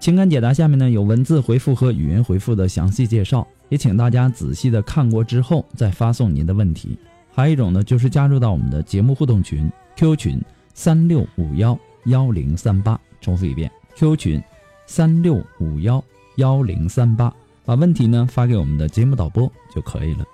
情感解答下面呢有文字回复和语音回复的详细介绍，也请大家仔细的看过之后再发送您的问题。还有一种呢就是加入到我们的节目互动群 Q 群三六五幺幺零三八，重复一遍 Q 群三六五幺幺零三八，把问题呢发给我们的节目导播就可以了。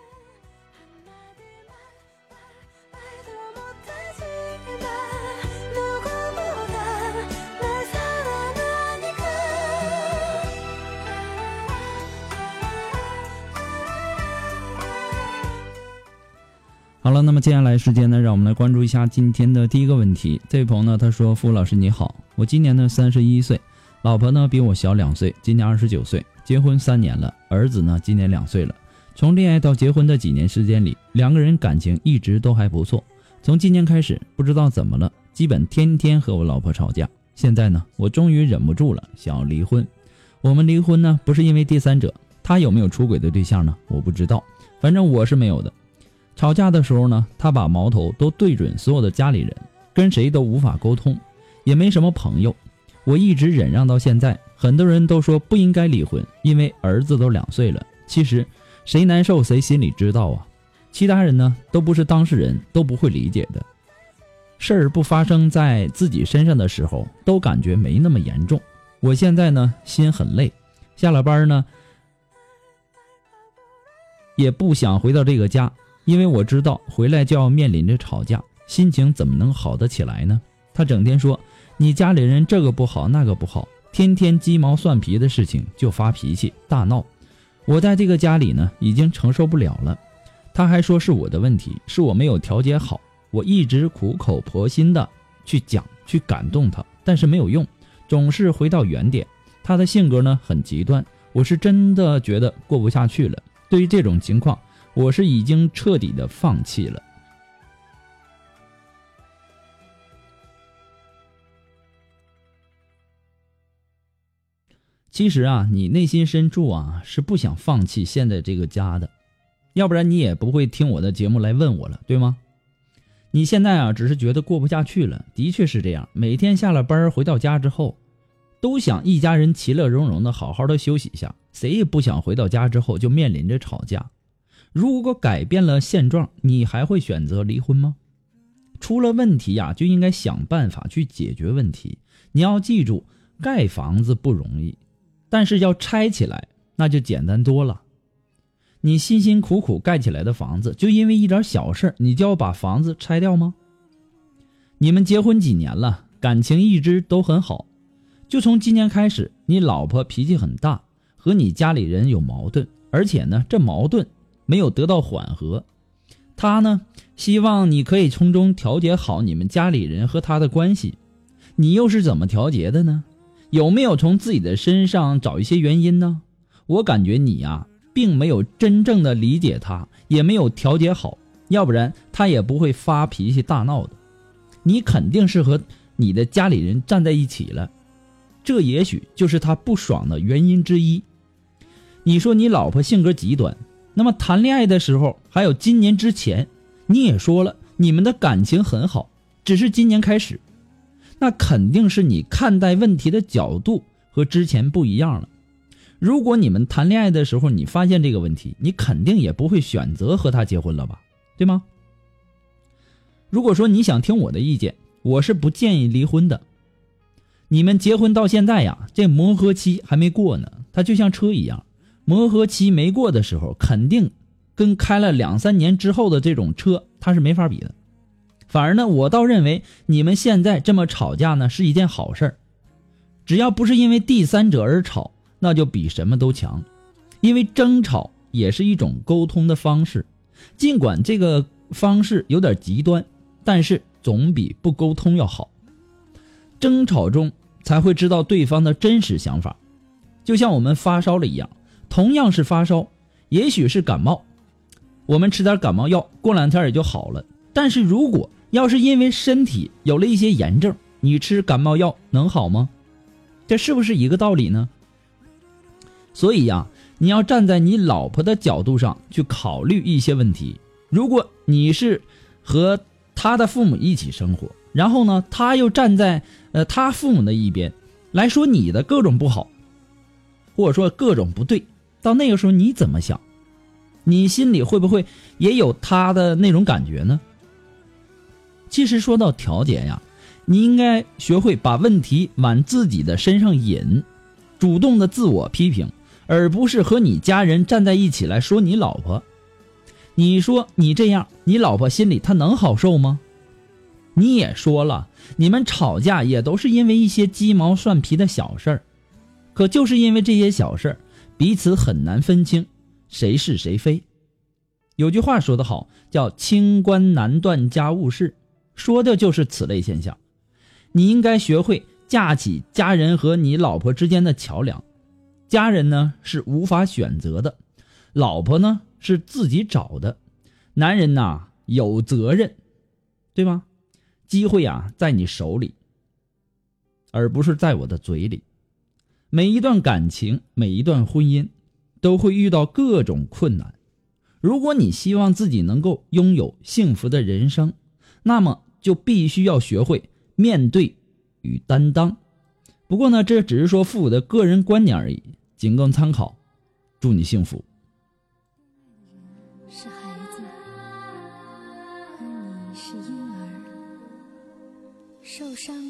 好了，那么接下来时间呢，让我们来关注一下今天的第一个问题。这位朋友呢，他说：“付老师你好，我今年呢三十一岁，老婆呢比我小两岁，今年二十九岁，结婚三年了，儿子呢今年两岁了。从恋爱到结婚的几年时间里，两个人感情一直都还不错。从今年开始，不知道怎么了，基本天天和我老婆吵架。现在呢，我终于忍不住了，想要离婚。我们离婚呢，不是因为第三者，他有没有出轨的对象呢？我不知道，反正我是没有的。”吵架的时候呢，他把矛头都对准所有的家里人，跟谁都无法沟通，也没什么朋友。我一直忍让到现在，很多人都说不应该离婚，因为儿子都两岁了。其实谁难受谁心里知道啊，其他人呢都不是当事人，都不会理解的。事儿不发生在自己身上的时候，都感觉没那么严重。我现在呢心很累，下了班呢也不想回到这个家。因为我知道回来就要面临着吵架，心情怎么能好得起来呢？他整天说你家里人这个不好那个不好，天天鸡毛蒜皮的事情就发脾气大闹。我在这个家里呢已经承受不了了。他还说是我的问题，是我没有调节好。我一直苦口婆心的去讲去感动他，但是没有用，总是回到原点。他的性格呢很极端，我是真的觉得过不下去了。对于这种情况。我是已经彻底的放弃了。其实啊，你内心深处啊是不想放弃现在这个家的，要不然你也不会听我的节目来问我了，对吗？你现在啊只是觉得过不下去了，的确是这样。每天下了班回到家之后，都想一家人其乐融融的好好的休息一下，谁也不想回到家之后就面临着吵架。如果改变了现状，你还会选择离婚吗？出了问题呀，就应该想办法去解决问题。你要记住，盖房子不容易，但是要拆起来那就简单多了。你辛辛苦苦盖起来的房子，就因为一点小事，你就要把房子拆掉吗？你们结婚几年了，感情一直都很好，就从今年开始，你老婆脾气很大，和你家里人有矛盾，而且呢，这矛盾。没有得到缓和，他呢希望你可以从中调节好你们家里人和他的关系，你又是怎么调节的呢？有没有从自己的身上找一些原因呢？我感觉你呀，并没有真正的理解他，也没有调节好，要不然他也不会发脾气大闹的。你肯定是和你的家里人站在一起了，这也许就是他不爽的原因之一。你说你老婆性格极端。那么谈恋爱的时候，还有今年之前，你也说了你们的感情很好，只是今年开始，那肯定是你看待问题的角度和之前不一样了。如果你们谈恋爱的时候你发现这个问题，你肯定也不会选择和他结婚了吧，对吗？如果说你想听我的意见，我是不建议离婚的。你们结婚到现在呀，这磨合期还没过呢。它就像车一样，磨合期没过的时候，肯定跟开了两三年之后的这种车，它是没法比的。反而呢，我倒认为你们现在这么吵架呢，是一件好事儿。只要不是因为第三者而吵，那就比什么都强。因为争吵也是一种沟通的方式，尽管这个方式有点极端，但是总比不沟通要好。争吵中才会知道对方的真实想法，就像我们发烧了一样，同样是发烧，也许是感冒，我们吃点感冒药，过两天也就好了。但是如果要是因为身体有了一些炎症，你吃感冒药能好吗？这是不是一个道理呢？所以呀，你要站在你老婆的角度上去考虑一些问题。如果你是和他的父母一起生活，然后呢，他又站在呃他父母的一边来说你的各种不好，或者说各种不对，到那个时候你怎么想？你心里会不会也有他的那种感觉呢？其实说到调节呀。你应该学会把问题往自己的身上引，主动的自我批评，而不是和你家人站在一起来说你老婆。你说你这样，你老婆心里她能好受吗？你也说了，你们吵架也都是因为一些鸡毛蒜皮的小事儿，可就是因为这些小事儿，彼此很难分清谁是谁非。有句话说得好，叫“清官难断家务事”，说的就是此类现象。你应该学会架起家人和你老婆之间的桥梁。家人呢是无法选择的，老婆呢是自己找的。男人呐有责任，对吗？机会啊在你手里，而不是在我的嘴里。每一段感情，每一段婚姻，都会遇到各种困难。如果你希望自己能够拥有幸福的人生，那么就必须要学会。面对与担当，不过呢，这只是说父母的个人观点而已，仅供参考。祝你幸福。是孩子，而你是婴儿，受伤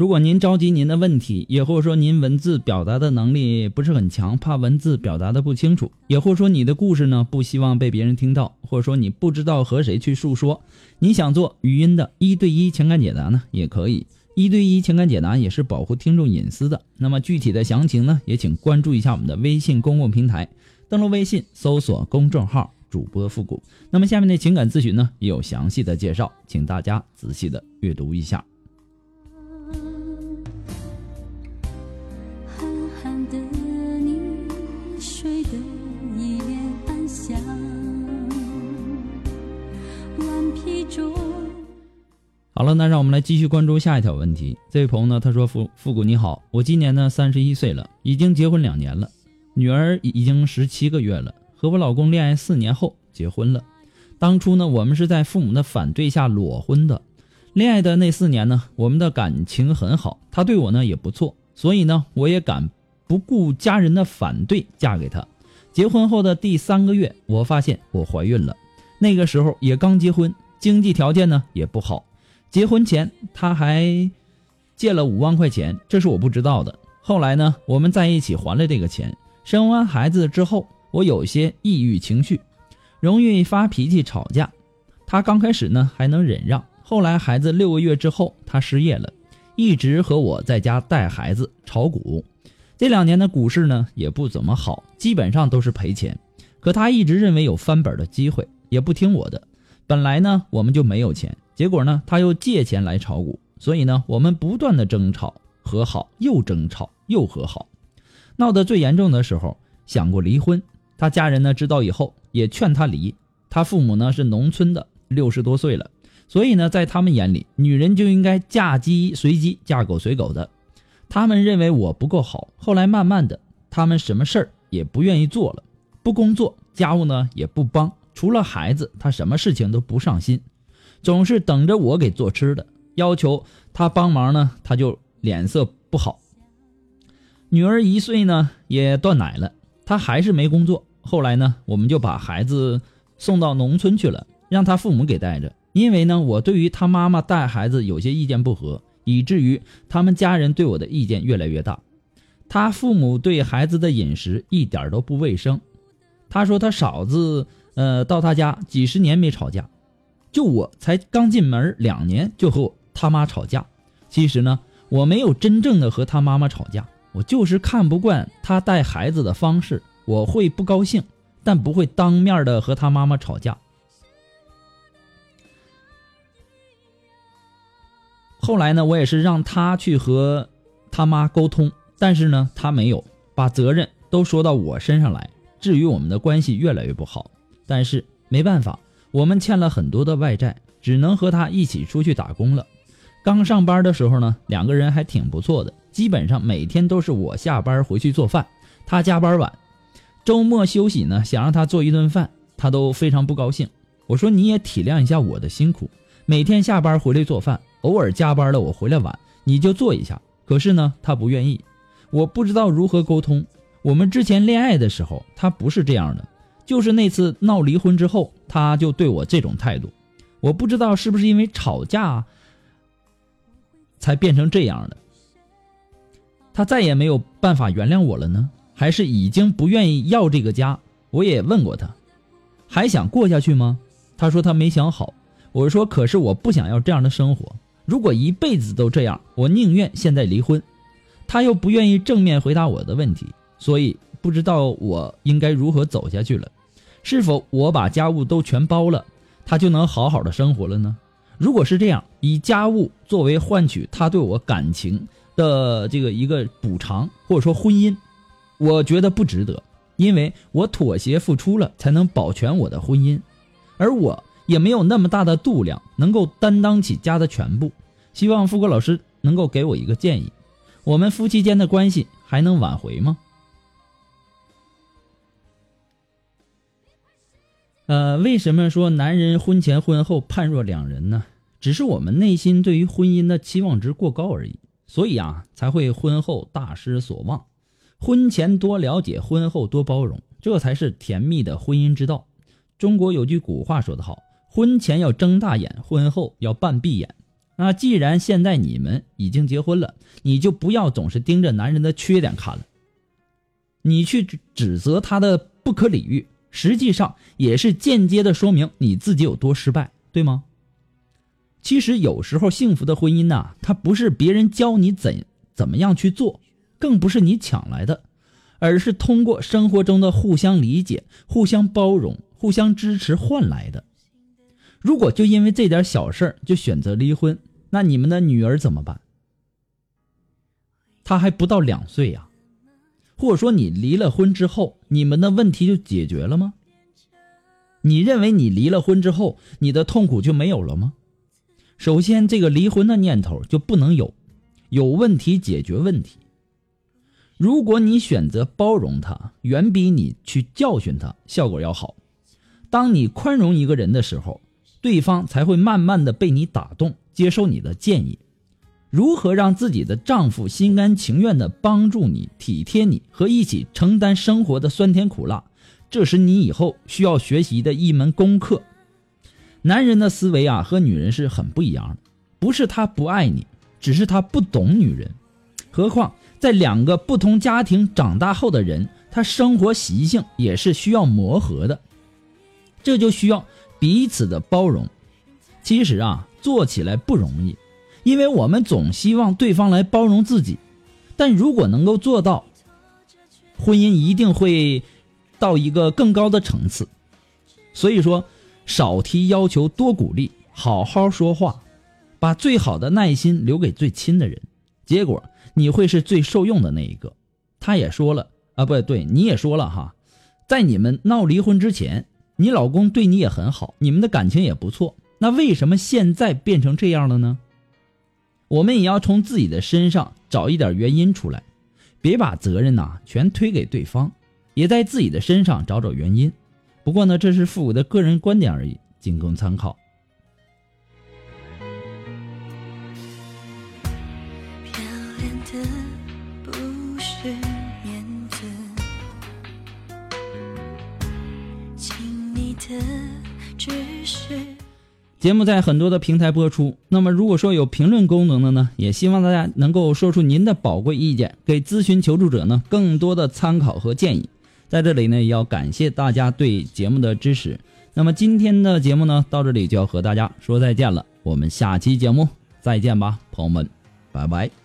如果您着急您的问题，也或者说您文字表达的能力不是很强，怕文字表达的不清楚，也或者说你的故事呢不希望被别人听到，或者说你不知道和谁去诉说，你想做语音的一对一情感解答呢，也可以。一对一情感解答也是保护听众隐私的。那么具体的详情呢，也请关注一下我们的微信公共平台，登录微信搜索公众号主播复古。那么下面的情感咨询呢，也有详细的介绍，请大家仔细的阅读一下。好了，那让我们来继续关注下一条问题。这位朋友呢，他说：“复复古你好，我今年呢三十一岁了，已经结婚两年了，女儿已经十七个月了，和我老公恋爱四年后结婚了。当初呢，我们是在父母的反对下裸婚的。恋爱的那四年呢，我们的感情很好，他对我呢也不错，所以呢，我也敢不顾家人的反对嫁给他。结婚后的第三个月，我发现我怀孕了。那个时候也刚结婚，经济条件呢也不好。”结婚前他还借了五万块钱，这是我不知道的。后来呢，我们在一起还了这个钱。生完孩子之后，我有些抑郁情绪，容易发脾气、吵架。他刚开始呢还能忍让，后来孩子六个月之后，他失业了，一直和我在家带孩子、炒股。这两年的股市呢也不怎么好，基本上都是赔钱。可他一直认为有翻本的机会，也不听我的。本来呢我们就没有钱。结果呢，他又借钱来炒股，所以呢，我们不断的争吵、和好，又争吵又和好，闹得最严重的时候，想过离婚。他家人呢知道以后也劝他离。他父母呢是农村的，六十多岁了，所以呢，在他们眼里，女人就应该嫁鸡随鸡，嫁狗随狗的。他们认为我不够好。后来慢慢的，他们什么事儿也不愿意做了，不工作，家务呢也不帮，除了孩子，他什么事情都不上心。总是等着我给做吃的，要求他帮忙呢，他就脸色不好。女儿一岁呢，也断奶了，他还是没工作。后来呢，我们就把孩子送到农村去了，让他父母给带着。因为呢，我对于他妈妈带孩子有些意见不合，以至于他们家人对我的意见越来越大。他父母对孩子的饮食一点都不卫生。他说他嫂子，呃，到他家几十年没吵架，就我才刚进门两年就和他妈吵架。其实呢，我没有真正的和他妈妈吵架，我就是看不惯他带孩子的方式，我会不高兴，但不会当面的和他妈妈吵架。后来呢，我也是让他去和他妈沟通，但是呢，他没有把责任都说到我身上来。至于我们的关系越来越不好，但是没办法，我们欠了很多的外债，只能和他一起出去打工了。刚上班的时候呢，两个人还挺不错的，基本上每天都是我下班回去做饭，他加班晚，周末休息呢，想让他做一顿饭，他都非常不高兴。我说你也体谅一下我的辛苦，每天下班回来做饭。偶尔加班了，我回来晚，你就做一下。可是呢，他不愿意，我不知道如何沟通。我们之前恋爱的时候，他不是这样的，就是那次闹离婚之后，他就对我这种态度。我不知道是不是因为吵架才变成这样的。他再也没有办法原谅我了呢，还是已经不愿意要这个家？我也问过他，还想过下去吗？他说他没想好。我说，可是我不想要这样的生活。如果一辈子都这样，我宁愿现在离婚。他又不愿意正面回答我的问题，所以不知道我应该如何走下去了。是否我把家务都全包了，他就能好好的生活了呢？如果是这样，以家务作为换取他对我感情的这个一个补偿，或者说婚姻，我觉得不值得，因为我妥协付出了，才能保全我的婚姻，而我。也没有那么大的度量，能够担当起家的全部。希望富国老师能够给我一个建议，我们夫妻间的关系还能挽回吗？呃，为什么说男人婚前婚后判若两人呢？只是我们内心对于婚姻的期望值过高而已，所以啊，才会婚后大失所望。婚前多了解，婚后多包容，这才是甜蜜的婚姻之道。中国有句古话说得好。婚前要睁大眼，婚后要半闭眼。那既然现在你们已经结婚了，你就不要总是盯着男人的缺点看了。你去指责他的不可理喻，实际上也是间接的说明你自己有多失败，对吗？其实有时候幸福的婚姻呐，它不是别人教你怎怎么样去做，更不是你抢来的，而是通过生活中的互相理解、互相包容、互相支持换来的。如果就因为这点小事就选择离婚，那你们的女儿怎么办？她还不到两岁呀，或者说你离了婚之后，你们的问题就解决了吗？你认为你离了婚之后，你的痛苦就没有了吗？首先，这个离婚的念头就不能有，有问题解决问题。如果你选择包容他，远比你去教训他效果要好。当你宽容一个人的时候。对方才会慢慢的被你打动，接受你的建议。如何让自己的丈夫心甘情愿的帮助你、体贴你和一起承担生活的酸甜苦辣，这是你以后需要学习的一门功课。男人的思维啊，和女人是很不一样的。不是他不爱你，只是他不懂女人。何况在两个不同家庭长大后的人，他生活习性也是需要磨合的。这就需要。彼此的包容，其实啊，做起来不容易，因为我们总希望对方来包容自己，但如果能够做到，婚姻一定会到一个更高的层次。所以说，少提要求，多鼓励，好好说话，把最好的耐心留给最亲的人，结果你会是最受用的那一个。他也说了啊，不对，你也说了哈，在你们闹离婚之前。你老公对你也很好，你们的感情也不错，那为什么现在变成这样了呢？我们也要从自己的身上找一点原因出来，别把责任呐全推给对方，也在自己的身上找找原因。不过呢，这是父母的个人观点而已，仅供参考。的不是面子，亲你的只是。节目在很多的平台播出，那么如果说有评论功能的呢，也希望大家能够说出您的宝贵意见，给咨询求助者呢更多的参考和建议。在这里呢，也要感谢大家对节目的支持。那么今天的节目呢，到这里就要和大家说再见了，我们下期节目再见吧，朋友们，拜拜。